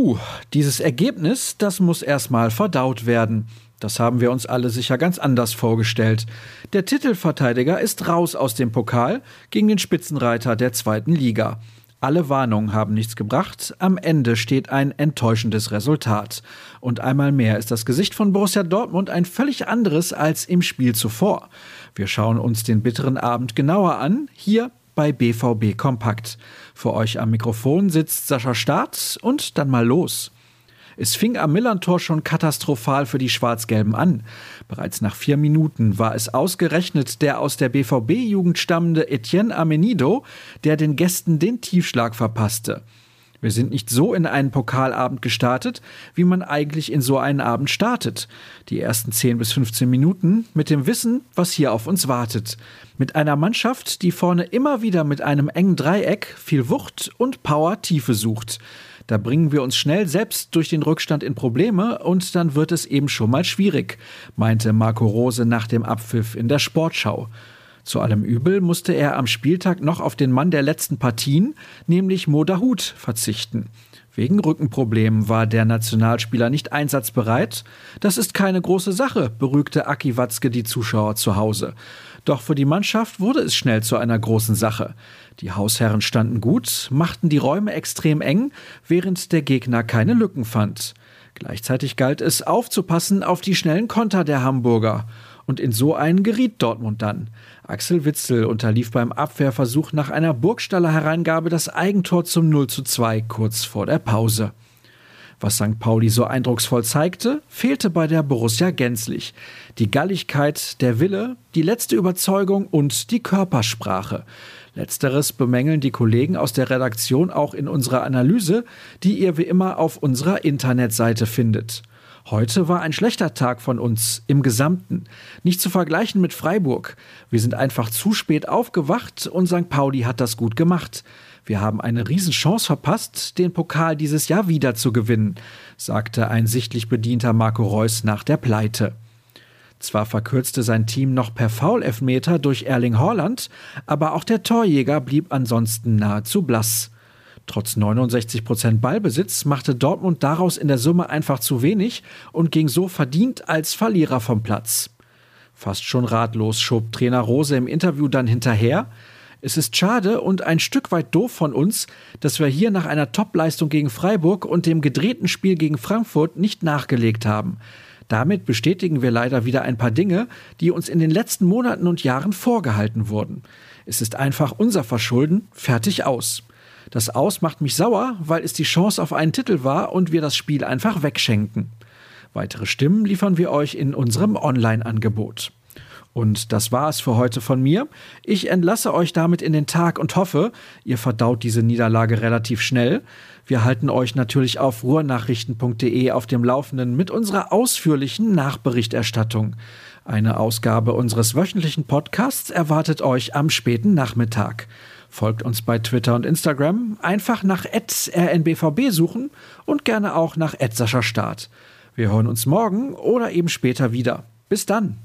Puh, dieses Ergebnis, das muss erstmal verdaut werden. Das haben wir uns alle sicher ganz anders vorgestellt. Der Titelverteidiger ist raus aus dem Pokal gegen den Spitzenreiter der zweiten Liga. Alle Warnungen haben nichts gebracht. Am Ende steht ein enttäuschendes Resultat. Und einmal mehr ist das Gesicht von Borussia Dortmund ein völlig anderes als im Spiel zuvor. Wir schauen uns den bitteren Abend genauer an, hier bei BVB Kompakt. Für euch am Mikrofon sitzt Sascha Staat und dann mal los. Es fing am Millantor schon katastrophal für die Schwarz-Gelben an. Bereits nach vier Minuten war es ausgerechnet der aus der BVB-Jugend stammende Etienne Amenido, der den Gästen den Tiefschlag verpasste. Wir sind nicht so in einen Pokalabend gestartet, wie man eigentlich in so einen Abend startet. Die ersten 10 bis 15 Minuten mit dem Wissen, was hier auf uns wartet. Mit einer Mannschaft, die vorne immer wieder mit einem engen Dreieck viel Wucht und Power Tiefe sucht. Da bringen wir uns schnell selbst durch den Rückstand in Probleme und dann wird es eben schon mal schwierig, meinte Marco Rose nach dem Abpfiff in der Sportschau. Zu allem Übel musste er am Spieltag noch auf den Mann der letzten Partien, nämlich Modahut, verzichten. Wegen Rückenproblemen war der Nationalspieler nicht einsatzbereit. Das ist keine große Sache, beruhigte Aki Watzke die Zuschauer zu Hause. Doch für die Mannschaft wurde es schnell zu einer großen Sache. Die Hausherren standen gut, machten die Räume extrem eng, während der Gegner keine Lücken fand. Gleichzeitig galt es aufzupassen auf die schnellen Konter der Hamburger. Und in so einen geriet Dortmund dann. Axel Witzel unterlief beim Abwehrversuch nach einer Burgstaller Hereingabe das Eigentor zum 0 zu 2 kurz vor der Pause. Was St. Pauli so eindrucksvoll zeigte, fehlte bei der Borussia gänzlich. Die Galligkeit, der Wille, die letzte Überzeugung und die Körpersprache. Letzteres bemängeln die Kollegen aus der Redaktion auch in unserer Analyse, die ihr wie immer auf unserer Internetseite findet. Heute war ein schlechter Tag von uns im Gesamten. Nicht zu vergleichen mit Freiburg. Wir sind einfach zu spät aufgewacht und St. Pauli hat das gut gemacht. Wir haben eine Riesenchance verpasst, den Pokal dieses Jahr wieder zu gewinnen, sagte ein sichtlich bedienter Marco Reus nach der Pleite. Zwar verkürzte sein Team noch per Foul-Elfmeter durch Erling Haaland, aber auch der Torjäger blieb ansonsten nahezu blass. Trotz 69 Prozent Ballbesitz machte Dortmund daraus in der Summe einfach zu wenig und ging so verdient als Verlierer vom Platz. Fast schon ratlos schob Trainer Rose im Interview dann hinterher. Es ist schade und ein Stück weit doof von uns, dass wir hier nach einer Topleistung gegen Freiburg und dem gedrehten Spiel gegen Frankfurt nicht nachgelegt haben. Damit bestätigen wir leider wieder ein paar Dinge, die uns in den letzten Monaten und Jahren vorgehalten wurden. Es ist einfach unser Verschulden, fertig aus. Das Aus macht mich sauer, weil es die Chance auf einen Titel war und wir das Spiel einfach wegschenken. Weitere Stimmen liefern wir euch in unserem Online-Angebot. Und das war es für heute von mir. Ich entlasse euch damit in den Tag und hoffe, ihr verdaut diese Niederlage relativ schnell. Wir halten euch natürlich auf ruhrnachrichten.de auf dem Laufenden mit unserer ausführlichen Nachberichterstattung. Eine Ausgabe unseres wöchentlichen Podcasts erwartet euch am späten Nachmittag. Folgt uns bei Twitter und Instagram, einfach nach rnbvb suchen und gerne auch nach Start. Wir hören uns morgen oder eben später wieder. Bis dann.